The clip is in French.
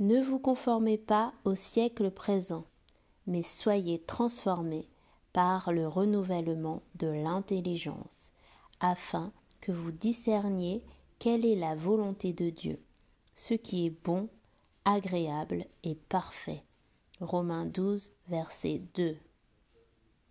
Ne vous conformez pas au siècle présent, mais soyez transformés par le renouvellement de l'intelligence, afin que vous discerniez quelle est la volonté de Dieu, ce qui est bon, agréable et parfait. Romains 12, verset 2.